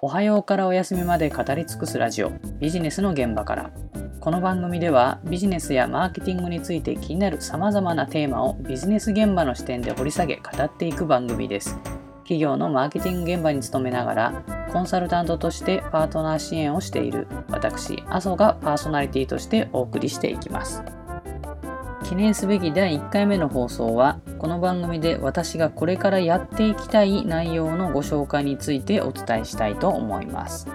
おはようからお休みまで語り尽くすラジオビジネスの現場から。この番組ではビジネスやマーケティングについて気になるさまざまなテーマをビジネス現場の視点で掘り下げ語っていく番組です。企業のマーケティング現場に勤めながらコンサルタントとしてパートナー支援をしている私阿蘇がパーソナリティとしてお送りしていきます。記念すべき第1回目の放送はこの番組で私がこれからやっていきたい内容のご紹介についてお伝えしたいと思います。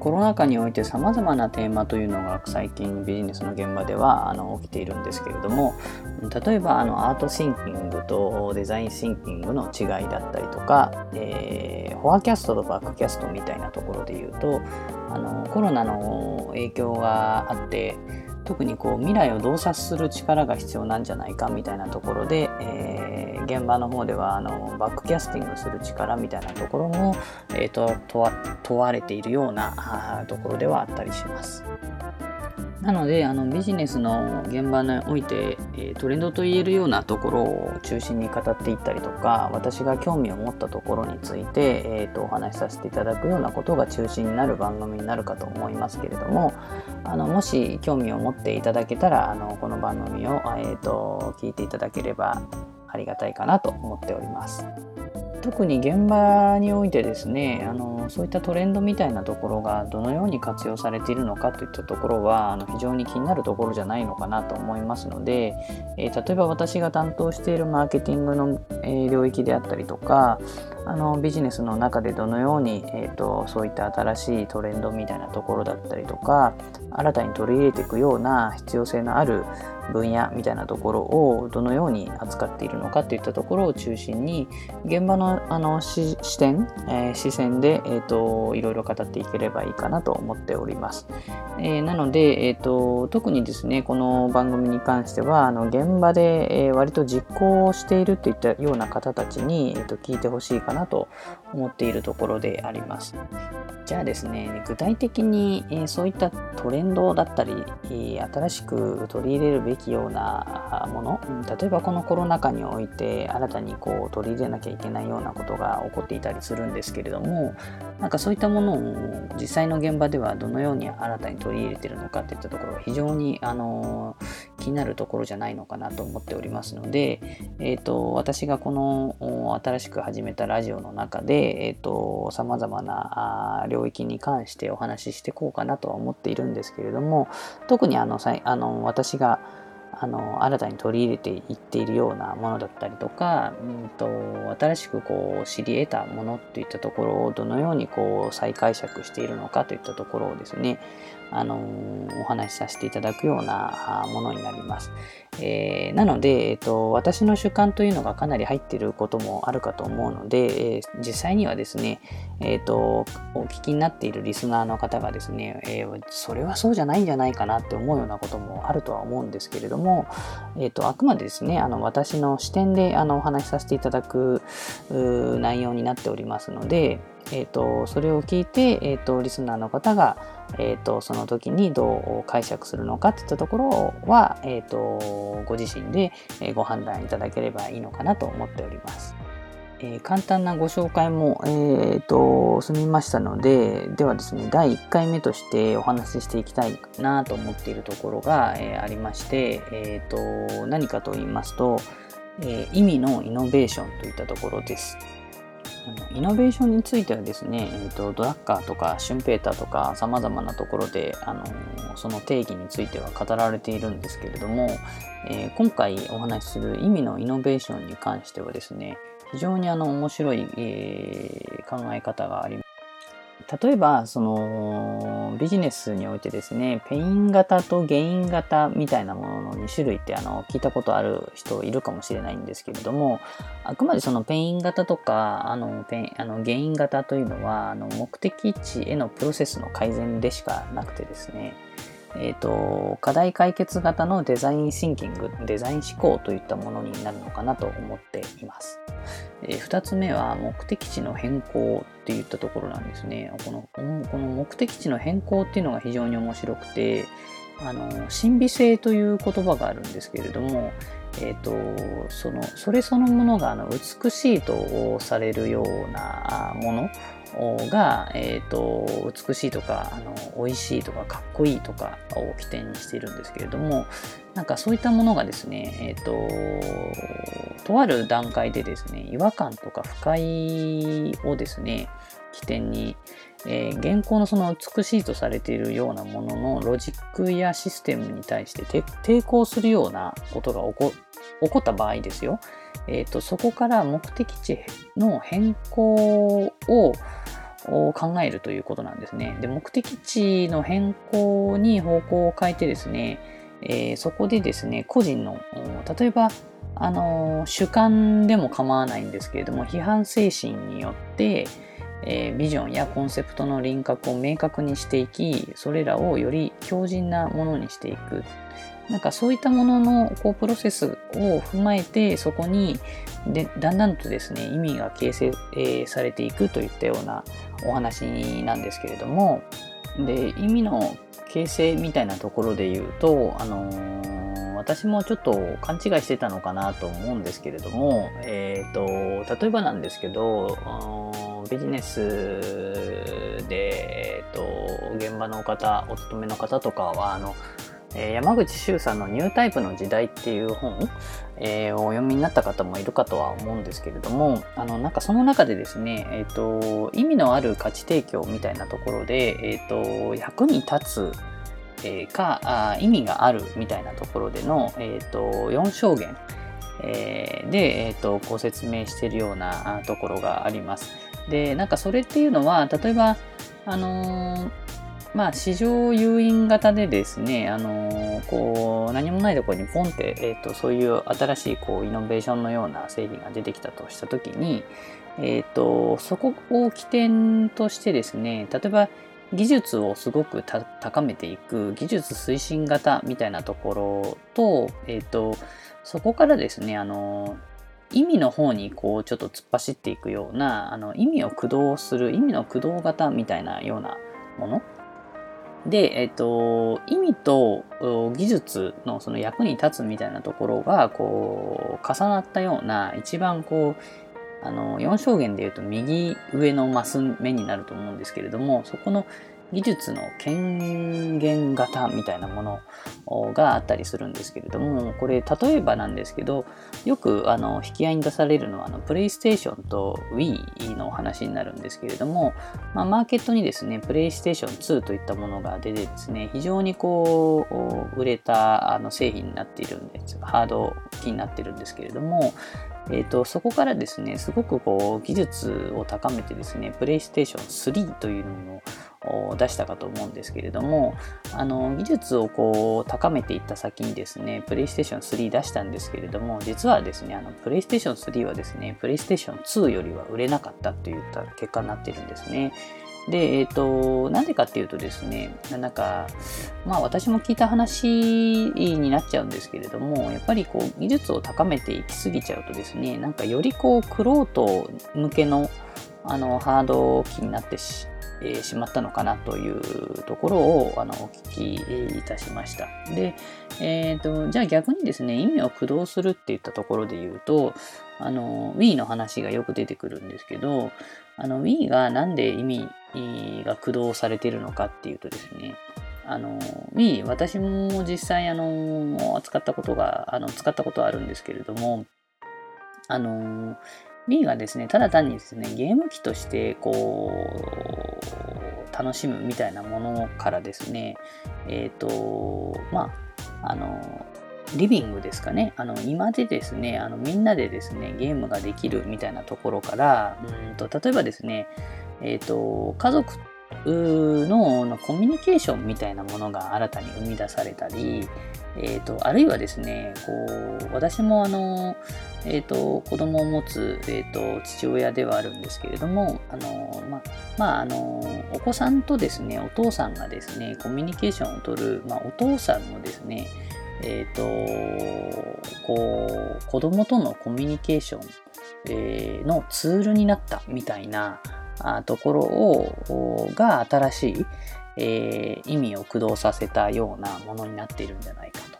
コロナ禍において様々なテーマというのが最近ビジネスの現場ではあの起きているんですけれども例えばあのアートシンキングとデザインシンキングの違いだったりとか、えー、フォアキャストとバックキャストみたいなところで言うとあのコロナの影響があって特にこう未来を洞察する力が必要なんじゃないかみたいなところで、えー、現場の方ではあのバックキャスティングする力みたいなところも、えーと、と問われているようなところではあったりします。なのであのビジネスの現場において、えトレンドと言えるようなところを中心に語っていったりとか私が興味を持ったところについて、えーと、お話しさせていただくようなことが中心になる番組になるかと思いますけれどもあのもし興味を持っていただけたらあのこの番組を、えーと聞いていただければありがたいかなと思っております。特に現場においてですねあのそういったトレンドみたいなところがどのように活用されているのかといったところはあの非常に気になるところじゃないのかなと思いますので、えー、例えば私が担当しているマーケティングの、えー、領域であったりとかあのビジネスの中でどのように、えーと、そういった新しいトレンドみたいなところだったりとか新たに取り入れていくような必要性のある分野みたいなところをどのように扱っているのかといったところを中心に現場のあの視点、えー、視線で、えーと、いろいろ語っていければいいかなと思っております。えー、なので、えーと、特にですねこの番組に関してはあの現場で、えー、割と実行しているといったような方たちに、えーと聞いてほしいかなと思っているところであります。じゃあですね、具体的に、えそういったトレンドだったり、新しく取り入れるべきようなもの、例えばこのコロナ禍において新たにこう取り入れなきゃいけないようなことが起こっていたりするんですけれども、なんかそういったものを実際の現場ではどのように新たに取り入れているのかといったところが非常にあの気になるところじゃないのかなと思っておりますので、えーと、私がこの新しく始めたラジオの中で、えーと、様々な領域に関してお話ししていこうかなとは思っているんですけれども特にあのあの私があの新たに取り入れていっているようなものだったりとか、うんと、新しくこう知り得たものといったところをどのようにこう再解釈しているのかといったところをですねあのお話しさせていただくようなものになります。えー、なので、えーと、私の主観というのがかなり入っていることもあるかと思うので、えー、実際にはですね、えーと、お聞きになっているリスナーの方がですね、えー、それはそうじゃないんじゃないかなって思うようなこともあるとは思うんですけれども、えーと、あくまでですねあの私の視点であのお話しさせていただく内容になっておりますので、えーと、それを聞いて、えーと、リスナーの方が、えーと、その時にどう解釈するのかといったところは、えー、とご自身でご判断いただければいいのかなと思っております。えー、簡単なご紹介も、えーと、済みましたのでではですね第1回目としてお話ししていきたいなと思っているところが、えー、ありまして、えーと何かと言いますと、えー、意味のイノベーションといったところです。イノベーションについてはですね、えーと、ドラッカーとかシュンペーターとかさまざまなところで、あのその定義については語られているんですけれども、えー、今回お話しする意味のイノベーションに関してはですね非常にあの面白い、えー、考え方があります。例えばそのビジネスにおいてですねペイン型とゲイン型みたいなものの2種類ってあの聞いたことある人いるかもしれないんですけれどもあくまでそのペイン型とかあのペあのゲイン型というのはあの目的地へのプロセスの改善でしかなくてですねえーと、課題解決型のデザインシンキングデザイン思考といったものになるのかなと思っています。えー、2つ目は目的地の変更っていったところなんですね。このこの目的地の変更っていうのが非常に面白くてあの神秘性という言葉があるんですけれども、えーと、そのそれそのものがあの美しいとされるようなものが、えーと、美しいとかあの美味しいとかかっこいいとかを起点にしているんですけれどもなんかそういったものがですね、えーと、とある段階でですね違和感とか不快をですね起点に、えー、現行のその美しいとされているようなもののロジックやシステムに対して抵抗するようなことが起こ起こった場合ですよ、えーと、そこから目的地の変更をを考えるということなんですね。で目的地の変更に方向を変えてですね、えー、そこでですね個人の例えばあの主観でも構わないんですけれども批判精神によって、えー、ビジョンやコンセプトの輪郭を明確にしていきそれらをより強靭なものにしていくなんかそういったもののこうプロセスを踏まえてそこにでだんだんとですね意味が形成、えー、されていくといったようなお話なんですけれどもで意味の形成みたいなところで言うと、あのー、私もちょっと勘違いしてたのかなと思うんですけれども、えーと、例えばなんですけどビジネスで、えーと現場の方お勤めの方とかはあの山口周さんの「ニュータイプの時代」っていう本、えー、お読みになった方もいるかとは思うんですけれどもあのなんかその中でですね、えーと、意味のある価値提供みたいなところで、えーと、役に立つ、えー、かあ意味があるみたいなところでの、えーと、4証言、えー、で、えー、とご説明しているようなところがあります。でなんかそれっていうのは例えばあのーまあ、市場誘引型でですね、あのー、こう、何もないところにポンって、えっ、ー、と、そういう新しい、こう、イノベーションのような製品が出てきたとしたときに、えっ、ー、と、そこを起点としてですね、例えば、技術をすごく高めていく技術推進型みたいなところと、えっ、と、そこからですね、あの、意味の方にこうちょっと突っ走っていくようなあの意味を駆動する意味の駆動型みたいなようなもので、えっ、と、意味と技術のその役に立つみたいなところが、こう、重なったような、一番こう、あの、4象限で言うと右上のマス目になると思うんですけれども、そこの技術の権限型みたいなものがあったりするんですけれどもこれ例えばなんですけどよくあの引き合いに出されるのはあのプレイステーションと Wii のお話になるんですけれども、まあ、マーケットにですねプレイステーション2といったものが出てですね非常にこう売れたあの製品になっているんです。ハード機になっているんですけれどもえーと、そこからですね、すごくこう技術を高めてですね、プレイステーション3というのを出したかと思うんですけれども、あの技術をこう高めていった先にですね、プレイステーション3出したんですけれども、実はですね、あのプレイステーション3はですね、プレイステーション2よりは売れなかったといった結果になってるんですね。で、えっ、ー、と、なんでかっていうとですね、なんか、まあ私も聞いた話になっちゃうんですけれども、やっぱりこう、技術を高めていきすぎちゃうとですね、なんかよりこう、クロート向けの、あの、ハード機になってしえ、しまったのかなというところをあのお聞きいたしました。で、えーと、じゃあ逆にですね、意味を駆動するっていったところで言うと、あの Wii の話がよく出てくるんですけど、あの Wii がなんで意味が駆動されているのかっていうとですね、あの Wii 私も実際あの扱ったことがあの使ったことはあるんですけれどもあの B がですねただ単にですねゲーム機としてこう楽しむみたいなものからですねえっ、ー、とまああのリビングですかね。あの、今でですね、あの、みんなでですね、ゲームができるみたいなところから、うんと、例えばですね、えっ、ー、と、家族のコミュニケーションみたいなものが新たに生み出されたり、えーと、あるいはですねこう私もあの、えーと、子供を持つ、えーと、父親ではあるんですけれどもあの、ままあ、あのお子さんとですねお父さんがですねコミュニケーションをとる、まあ、お父さんのですねえーと、こう子供とのコミュニケーション、え、のツールになったみたいなところをが新しい、えー、意味を駆動させたようなものになっているんじゃないかと。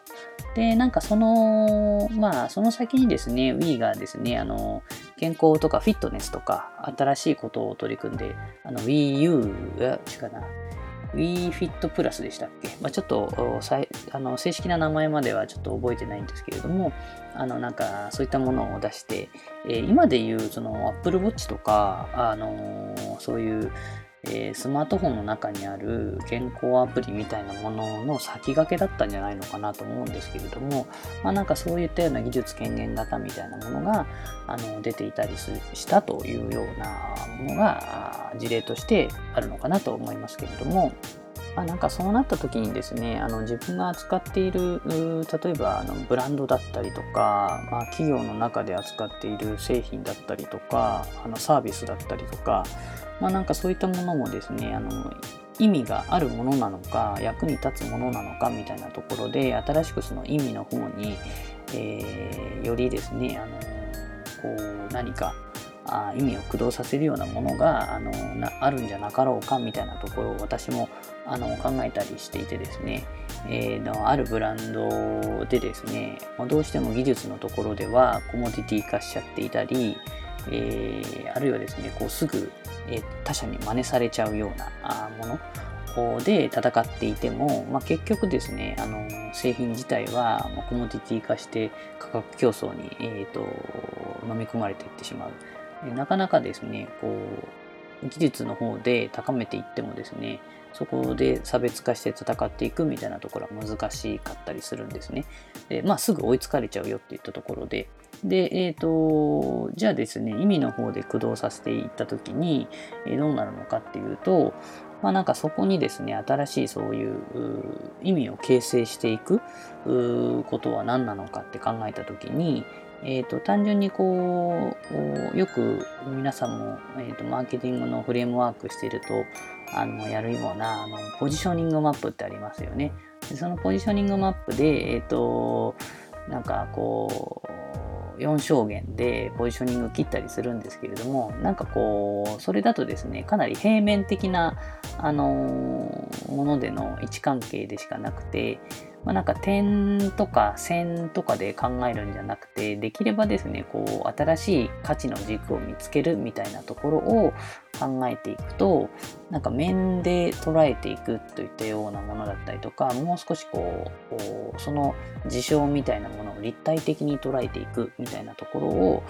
で、なんかその、まあ、その先にですね、Wii がですね、あの、健康とかフィットネスとか新しいことを取り組んで、あの Wii U が、違うな、WeFit プラスでしたっけ、まあ、ちょっとあの正式な名前まではちょっと覚えてないんですけれども、あのなんかそういったものを出して、えー、今でいうその Apple Watch とか、あのー、そういうえー、スマートフォンの中にある健康アプリみたいなものの先駆けだったんじゃないのかなと思うんですけれども、まあ、なんかそういったような技術権限型みたいなものがあの出ていたりしたというようなものが事例としてあるのかなと思いますけれども、まあ、なんかそうなった時にですねあの自分が扱っている例えばあのブランドだったりとか、まあ、企業の中で扱っている製品だったりとかあのサービスだったりとかまあなんかそういったものもですね、あの意味があるものなのか役に立つものなのかみたいなところで新しくその意味の方に、えー、よりですね、あのこう何かあ意味を駆動させるようなものがあのなあるんじゃなかろうかみたいなところを私もあの考えたりしていてですね、えー、あるブランドでですねどうしても技術のところではコモディティ化しちゃっていたり、えー、あるいはですねこうすぐえ他者に真似されちゃうようなもので戦っていても、まあ、結局ですねあの製品自体はコモディティ化して価格競争に、えーと、飲み込まれていってしまうなかなかですねこう技術の方で高めていってもですねそこで差別化して戦っていくみたいなところは難しかったりするんですね。でまあ、すぐ追いつかれちゃうよっていったところで、で、えっ、ー、と、じゃあですね、意味の方で駆動させていったときに、え、どうなるのかっていうと、まあなんかそこにですね、新しいそういう意味を形成していくことは何なのかって考えたときに、えーと、単純にこうよく皆さんも、えーと、マーケティングのフレームワークしているとあのやるようなあのポジショニングマップってありますよね。でそのポジショニングマップで、えーとなんかこう4証言でポジショニング切ったりするんですけれどもなんかこうそれだとですねかなり平面的な、あの、ものでの位置関係でしかなくてまあ、なんか点とか線とかで考えるんじゃなくてできればですねこう新しい価値の軸を見つけるみたいなところを考えていくとなんか面で捉えていくといったようなものだったりとかもう少しこうその事象みたいなものを立体的に捉えていくみたいなところを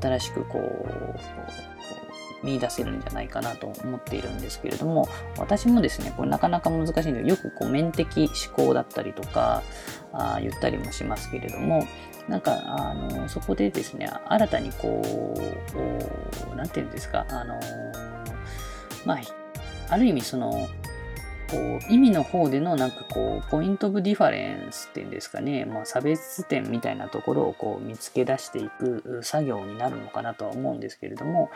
新しくこう見出せるんじゃないかなと思っているんですけれども私もですねこれなかなか難しいんでよくこう面的思考だったりとかあ言ったりもしますけれどもなんかあのそこでですね新たにこう何て言うんですかあのまあある意味そのこう意味の方でのなんかこうポイントオブディファレンスっていうんですかね、まあ、差別点みたいなところをこう見つけ出していく作業になるのかなとは思うんですけれども。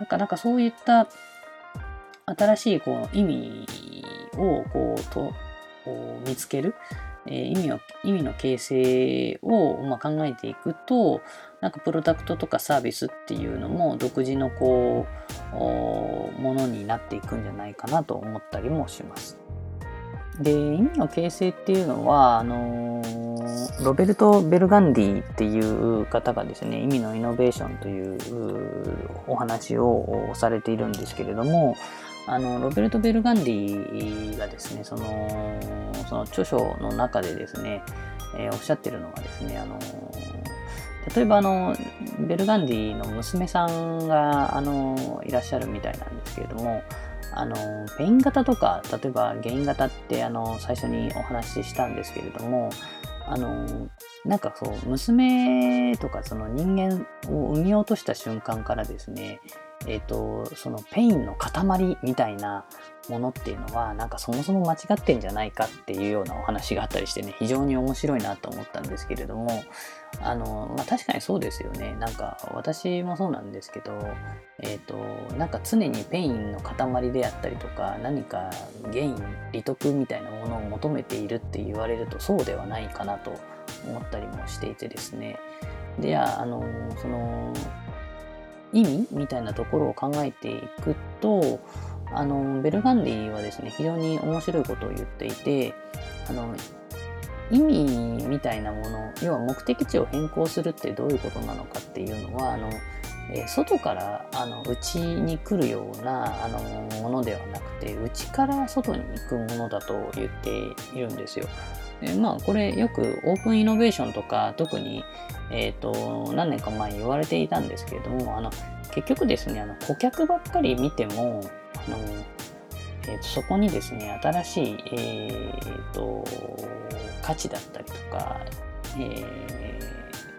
なかなかそういった新しいこう意味をこうと見つける、え、意味を意味の形成を、ま、考えていくとなんかプロダクトとかサービスっていうのも独自のこうものになっていくんじゃないかなと思ったりもします。で意味の形成っていうのはあのロベルト・ベルガンディっていう方がですね意味のイノベーションというお話をされているんですけれどもあのロベルト・ベルガンディがですねそのその著書の中でですね、えー、おっしゃってるのがですねあの例えばあのベルガンティの娘さんがあのいらっしゃるみたいなんですけれどもあのペイン型とか例えばゲイン型ってあの最初にお話ししたんですけれどもあのなんかそう娘とかその人間を産み落とした瞬間からですねえっ、ー、とそのペインの塊みたいなものっていうのはなんかそもそも間違ってんじゃないかっていうようなお話があったりしてね非常に面白いなと思ったんですけれどもあの、まあ、確かにそうですよね。なんか私もそうなんですけどえっ、ー、となんか常にペインの塊であったりとか何かゲイン利得みたいなものを求めているって言われるとそうではないかなと思ったりもしていてですね。であのその意味みたいなところを考えていくとあのベルガンティはですね非常に面白いことを言っていてあの意味みたいなもの要は目的地を変更するってどういうことなのかっていうのはあのえ、外からあの内に来るようなあのものではなくて内から外に行くものだと言っているんですよ。でまあこれよくオープンイノベーションとか特に、えーと、何年か前に言われていたんですけれどもあの結局ですねあの顧客ばっかり見てもあの、えーと、そこにですね新しい、えーと価値だったりとか、えー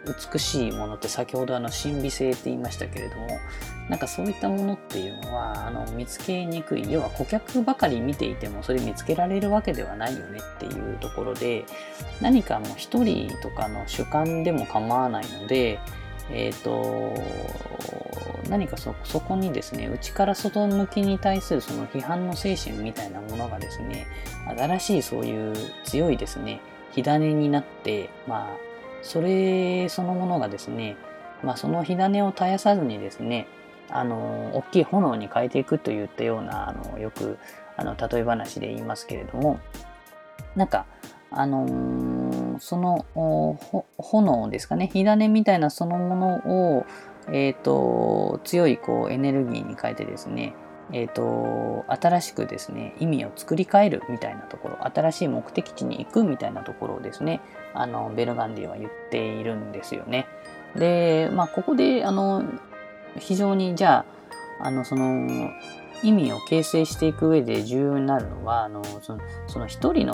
美しいものって先ほどあの神秘性って言いましたけれどもなんかそういったものっていうのはあの見つけにくい。要は顧客ばかり見ていてもそれ見つけられるわけではないよねっていうところで何かもう一人とかの主観でも構わないのでえ、と何かそそこにですね内から外向きに対するその批判の精神みたいなものがですね新しいそういう強いですね火種になってまあそれそのものがですね、まあ、その火種を絶やさずにですね、あの、大きい炎に変えていくといったような、あの、よく、あの、例え話で言いますけれども、なんか、あのー、その炎ですかね、火種みたいなそのものを、えっ、ー、と、強いこうエネルギーに変えてですね、え、ー、と、新しくですね、意味を作り変えるみたいなところ、新しい目的地に行くみたいなところをですね、あの、ベルガンディは言っているんですよね。で、まあ、ここで、あの、非常に、じゃあ、あの、その、意味を形成していく上で重要になるのは、あの、その、その一人の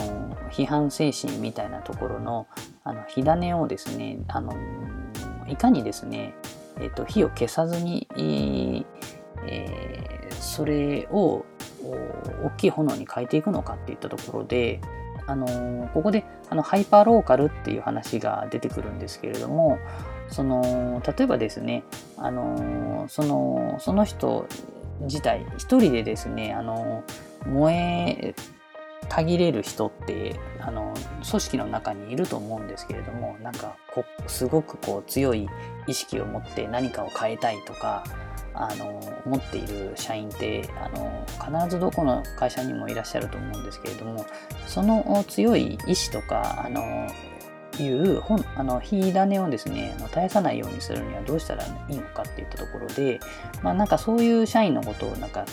批判精神みたいなところの、あの、火種をですね、あの、いかにですね、えっ、と、火を消さずに、えー、それを大きい炎に変えていくのかっていったところで、あのここであのハイパーローカルっていう話が出てくるんですけれどもその例えばですねあのそのその人自体一人でですねあの燃えたぎれる人ってあの組織の中にいると思うんですけれどもなんかこすごくこう強い意識を持って何かを変えたいとかあの持っている社員ってあの必ずどこの会社にもいらっしゃると思うんですけれどもその強い意志とかあのいう本あの火種をですね絶やさないようにするにはどうしたらいいのかっていったところでまあなんかそういう社員のことをなんか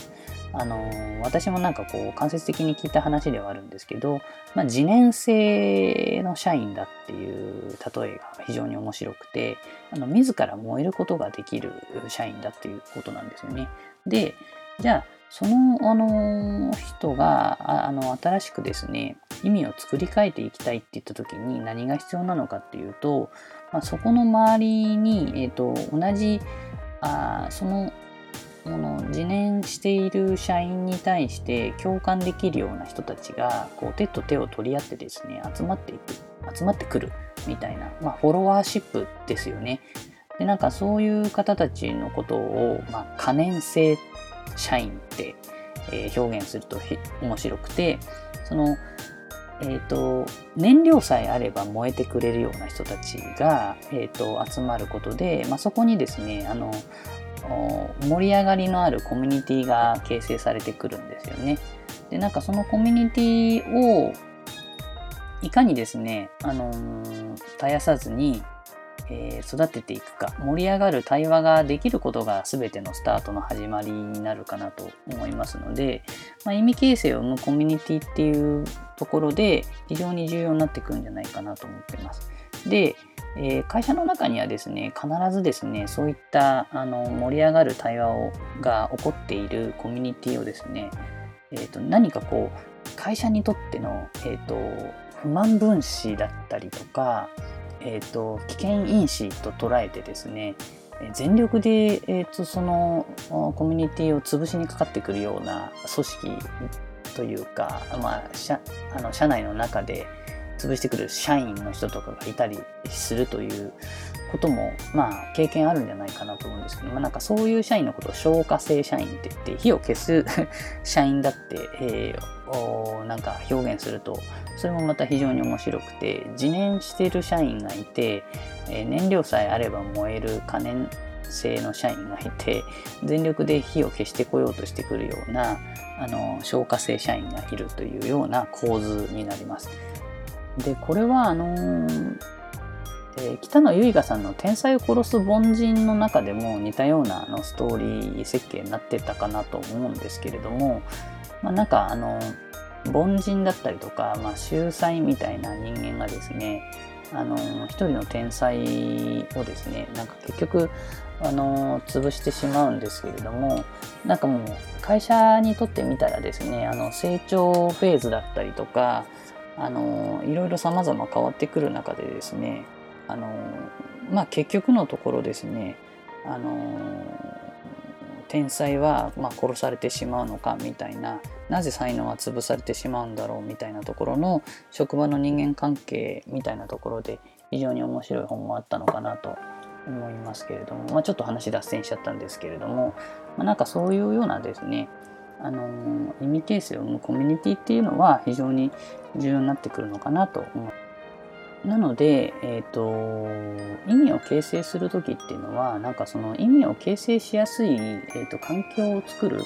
あの私もなんかこう間接的に聞いた話ではあるんですけど、まあ、自燃性の社員だっていう例えが非常に面白くてあの自ら燃えることができる社員だっていうことなんですよね。でじゃあその、あの人があの新しくですね意味を作り変えていきたいって言った時に何が必要なのかっていうと、まあ、そこの周りに、えーと同じあそのこの自燃している社員に対して共感できるような人たちがこう手と手を取り合ってですね集まっていく集まってくるみたいな、まあ、フォロワーシップですよね。でなんかそういう方たちのことを、まあ、可燃性社員って、えー、表現すると面白くてそのえーと、燃料さえあれば燃えてくれるような人たちが、えーと集まることで、まあ、そこにですねあの盛り上がりのあるコミュニティが形成されてくるんですよね。でなんかそのコミュニティをいかにですね、あのー、絶やさずに、えー、育てていくか盛り上がる対話ができることが全てのスタートの始まりになるかなと思いますので、まあ、意味形成を生むコミュニティっていうところで非常に重要になってくるんじゃないかなと思ってます。で、えー、会社の中にはですね必ずですねそういったあの盛り上がる対話をが起こっているコミュニティをですね、えーと、何かこう会社にとっての、えーと、不満分子だったりとか、えーと、危険因子と捉えてですね全力で、えー、とそのコミュニティを潰しにかかってくるような組織というか、まあ、社あの社内の中で、潰してくる社員の人とかがいたりするということもまあ経験あるんじゃないかなと思うんですけど、まあ、なんかそういう社員のことを消火性社員って言って火を消す社員だって、えー、なんか表現するとそれもまた非常に面白くて自燃してる社員がいて、えー、燃料さえあれば燃える可燃性の社員がいて全力で火を消してこようとしてくるようなあの消火性社員がいるというような構図になります。でこれはあのー、で北野由香さんの「天才を殺す凡人」の中でも似たようなあのストーリー設計になってたかなと思うんですけれども、まあ、なんかあの凡人だったりとか、まあ、秀才みたいな人間がですねあの一人の天才をですねなんか結局あの潰してしまうんですけれどもなんかもう会社にとってみたらですねあの成長フェーズだったりとかあのいろいろ様々変わってくる中でですねあのまあ結局のところですねあの天才はま殺されてしまうのかみたいななぜ才能は潰されてしまうんだろうみたいなところの職場の人間関係みたいなところで非常に面白い本もあったのかなと思いますけれども、まあ、ちょっと話脱線しちゃったんですけれども、まあ、なんかそういうようなですねあの意味形成を生むコミュニティっていうのは非常に重要になってくるのかなと思。なので、えーと、意味を形成する時っていうのはなんかその意味を形成しやすい、えーと、環境を作る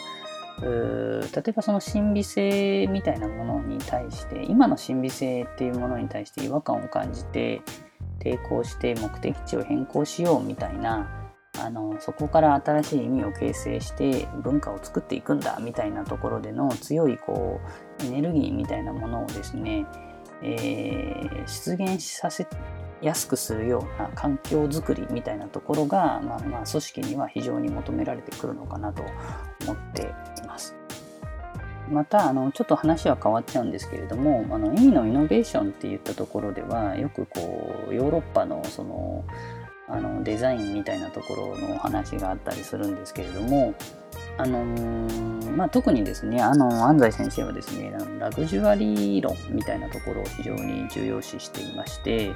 例えばその神秘性みたいなものに対して今の神秘性っていうものに対して違和感を感じて抵抗して目的地を変更しようみたいなあのそこから新しい意味を形成して文化を作っていくんだみたいなところでの強いこうエネルギーみたいなものをですねえー、出現させやすくするような環境づくりみたいなところが、まあ、まあ組織には非常に求められてくるのかなと思っています。またあのちょっと話は変わっちゃうんですけれどもあの意味のイノベーションっていったところではよくこうヨーロッパのそのあのデザインみたいなところのお話があったりするんですけれどもあのー、まあ、特にですね、あの安西先生はですね、ラグジュアリー論みたいなところを非常に重要視していまして、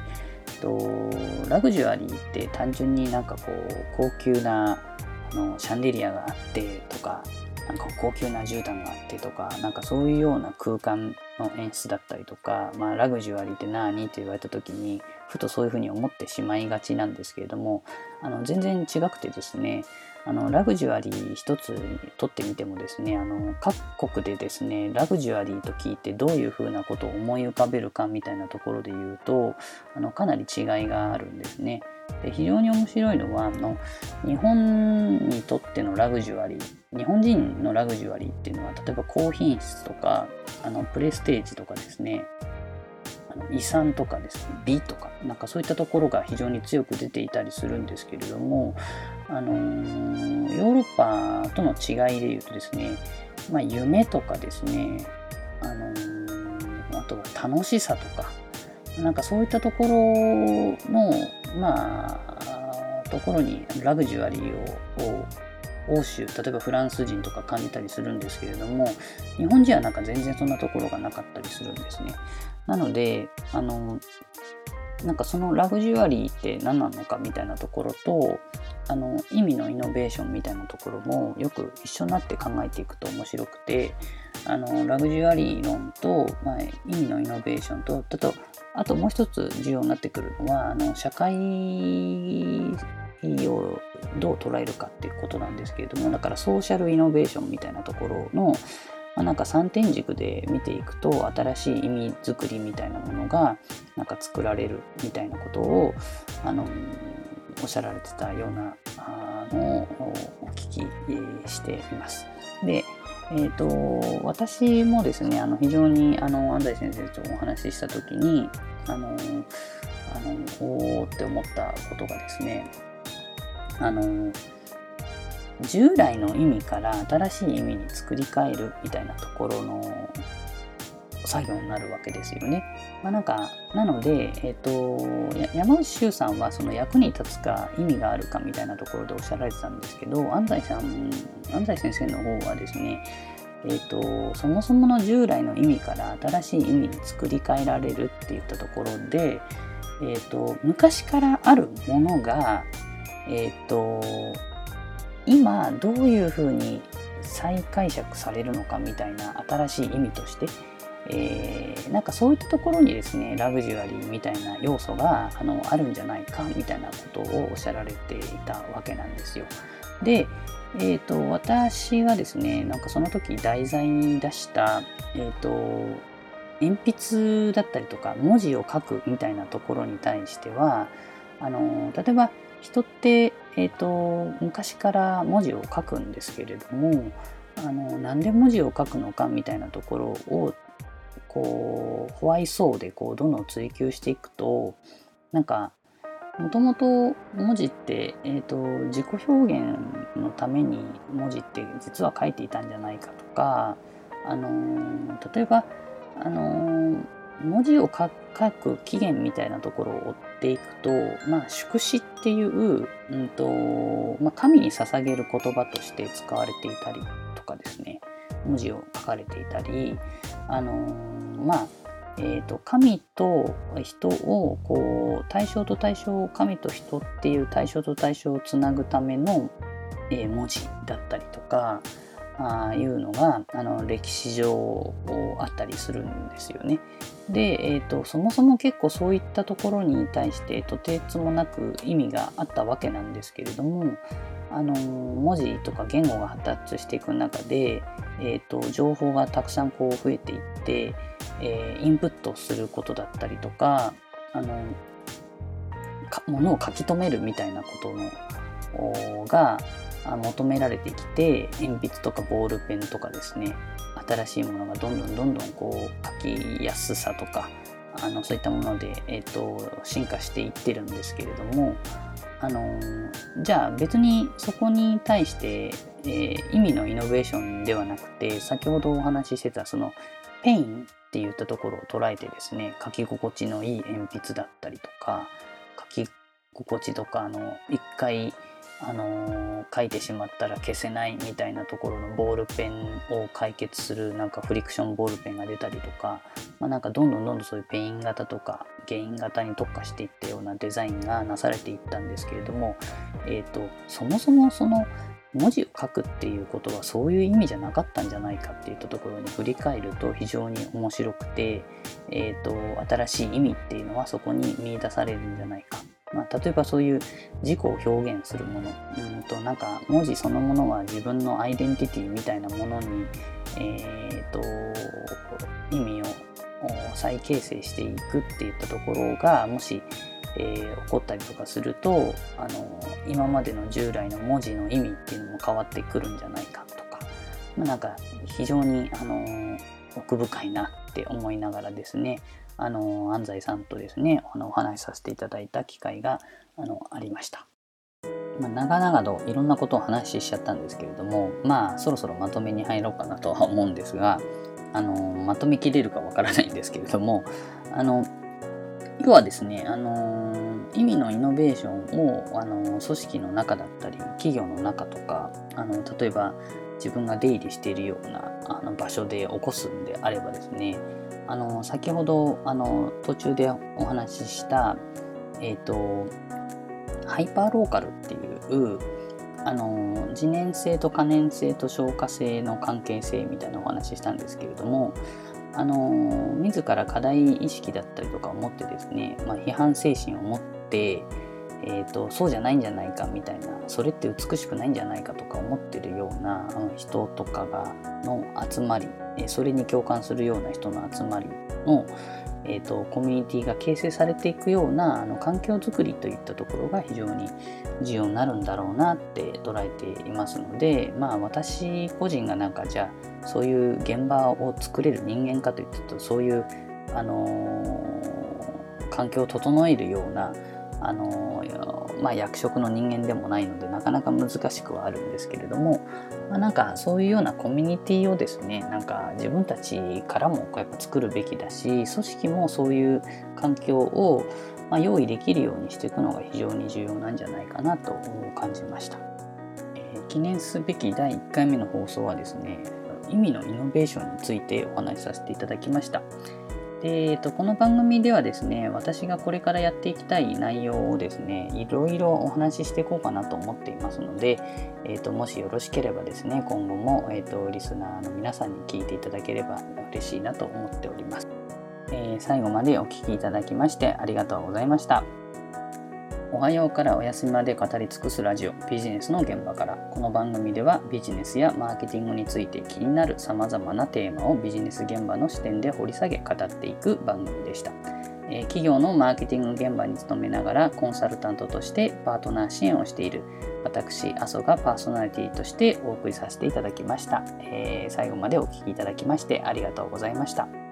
とラグジュアリーって単純になんかこう高級なあのシャンデリアがあってとかなんか高級な絨毯があってとかなんかそういうような空間の演出だったりとか、まあ、ラグジュアリーって何って言われた時にふとそういうふうに思ってしまいがちなんですけれどもあの全然違くてですねあのラグジュアリー一つとってみてもですねあの各国でですねラグジュアリーと聞いてどういうふうなことを思い浮かべるかみたいなところで言うとあのかなり違いがあるんですね。で非常に面白いのはあの日本にとってのラグジュアリー日本人のラグジュアリーっていうのは例えば高品質とかあのプレステージとかですね遺産とかですね美とかなんかそういったところが非常に強く出ていたりするんですけれどもあのー、ヨーロッパとの違いで言うとですね、まあ、夢とかですね、あのー、あとは楽しさとかなんかそういったところのまあところにラグジュアリーを欧州例えばフランス人とか感じたりするんですけれども日本人はなんか全然そんなところがなかったりするんですね。なのであのなんかそのラグジュアリーって何なのかみたいなところとあの意味のイノベーションみたいなところもよく一緒になって考えていくと面白くてあのラグジュアリー論と、まあ、意味のイノベーションとあとあともう一つ重要になってくるのはあの社会をどう捉えるかっていうことなんですけれどもだからソーシャルイノベーションみたいなところのまあ、なんか3点軸で見ていくと新しい意味作りみたいなものがなんか作られるみたいなことをあのおっしゃられてたようなあのをお聞きしています。で、えーと、私もですねあの非常にあの安西先生とお話しした時にあのあのおおって思ったことがですねあの従来の意味から新しい意味に作り変えるみたいなところの作業になるわけですよね。まあ、なんかなので、えーと、山内周さんはその役に立つか意味があるかみたいなところでおっしゃられてたんですけど安西さん安西先生の方はですねえーと、そもそもの従来の意味から新しい意味に作り変えられるっていったところで、えーと、昔からあるものが、えーと今どういうふうに再解釈されるのかみたいな新しい意味として、えー、なんかそういったところにですねラグジュアリーみたいな要素があのあるんじゃないかみたいなことをおっしゃられていたわけなんですよ。で、えーと、私はですねなんかその時題材に出した、えーと鉛筆だったりとか文字を書くみたいなところに対してはあの例えば人って、えーと、昔から文字を書くんですけれどもあのなんで文字を書くのかみたいなところをこうホワイソーでこうどんどん追求していくとなんかもともと文字って、えーと、自己表現のために文字って実は書いていたんじゃないかとか、あのー、例えば、あのー、文字を書く起源みたいなところを追っていくと、まあ、祝詞っていう、うんとまあ、神に捧げる言葉として使われていたりとかですね文字を書かれていたり、あの、まあえーと、神と人をこう対象と対象を神と人っていう対象と対象をつなぐための、えー、文字だったりとかあいうのがあの歴史上あったりするんですよね。で、えーと、そもそも結構そういったところに対してとてつもなく意味があったわけなんですけれどもあの文字とか言語が発達していく中で、えーと情報がたくさんこう増えていってえー、インプットすることだったりとかあのものを書き留めるみたいなことのが求められてきて鉛筆とかボールペンとかですね新しいものがどんどんどんどんこう書きやすさとかあのそういったもので、えーと、進化していってるんですけれどもあのじゃあ別にそこに対して、えー、意味のイノベーションではなくて先ほどお話ししてたそのペインって言ったところを捉えてですね書き心地のいい鉛筆だったりとか書き心地とかあの一回あのー、書いてしまったら消せないみたいなところのボールペンを解決するなんかフリクションボールペンが出たりとか、まあ、なんかどんどんどんどんそういうペイン型とかゲイン型に特化していったようなデザインがなされていったんですけれども、えーとそもそもその文字を書くっていうことはそういう意味じゃなかったんじゃないかっていったところに振り返ると非常に面白くて、えーと、新しい意味っていうのはそこに見出されるんじゃないか。まあ、例えばそういう自己を表現するものうんとなんか文字そのものは自分のアイデンティティみたいなものに、えーと意味を再形成していくっていったところがもしえー、起こったりとかするとあの今までの従来の文字の意味っていうのも変わってくるんじゃないかとか、まあ、なんか非常にあの奥深いなって思いながらですねあの安西さんとですねあのお話しさせていただいた機会があのありました。まあ、長々といろんなことを話ししちゃったんですけれどもまあそろそろまとめに入ろうかなとは思うんですがあのまとめきれるかわからないんですけれどもあの要はですね、あの、意味のイノベーションを、あの、組織の中だったり企業の中とか、あの例えば自分が出入りしているようなあの場所で起こすんであればですね、あの先ほど、あの途中でお話しした、えっ、ー、とハイパーローカルっていうあの次年性と可燃性と消化性の関係性みたいなお話ししたんですけれどもあの自ら課題意識だったりとかを持ってですね、まあ、批判精神を持って、えーと、そうじゃないんじゃないかみたいなそれって美しくないんじゃないかとか思ってるような人とかがの集まりそれに共感するような人の集まりの、えーと、コミュニティが形成されていくようなあの環境づくりといったところが非常に重要になるんだろうなって捉えていますのでまあ私個人がなんかじゃあそういう現場を作れる人間かといったとそういうあのー、環境を整えるようなあのまあ、役職の人間でもないのでなかなか難しくはあるんですけれども、まあ、なんかそういうようなコミュニティをですねなんか自分たちからもやっぱ作るべきだし組織もそういう環境を、ま、用意できるようにしていくのが非常に重要なんじゃないかなと感じました、えー、記念すべき第1回目の放送はですね意味のイノベーションについてお話しさせていただきました。えっと、この番組ではですね、私がこれからやっていきたい内容をですね、いろいろお話ししていこうかなと思っていますので、えっと、もしよろしければですね、今後も、えっと、リスナーの皆さんに聞いていただければ嬉しいなと思っております。えー、最後までお聴きいただきましてありがとうございました。おはようからお休みまで語り尽くすラジオビジネスの現場からこの番組ではビジネスやマーケティングについて気になる様々なテーマをビジネス現場の視点で掘り下げ語っていく番組でしたえ企業のマーケティング現場に勤めながらコンサルタントとしてパートナー支援をしている私、阿蘇がパーソナリティとしてお送りさせていただきました。えー、最後までお聴きいただきましてありがとうございました。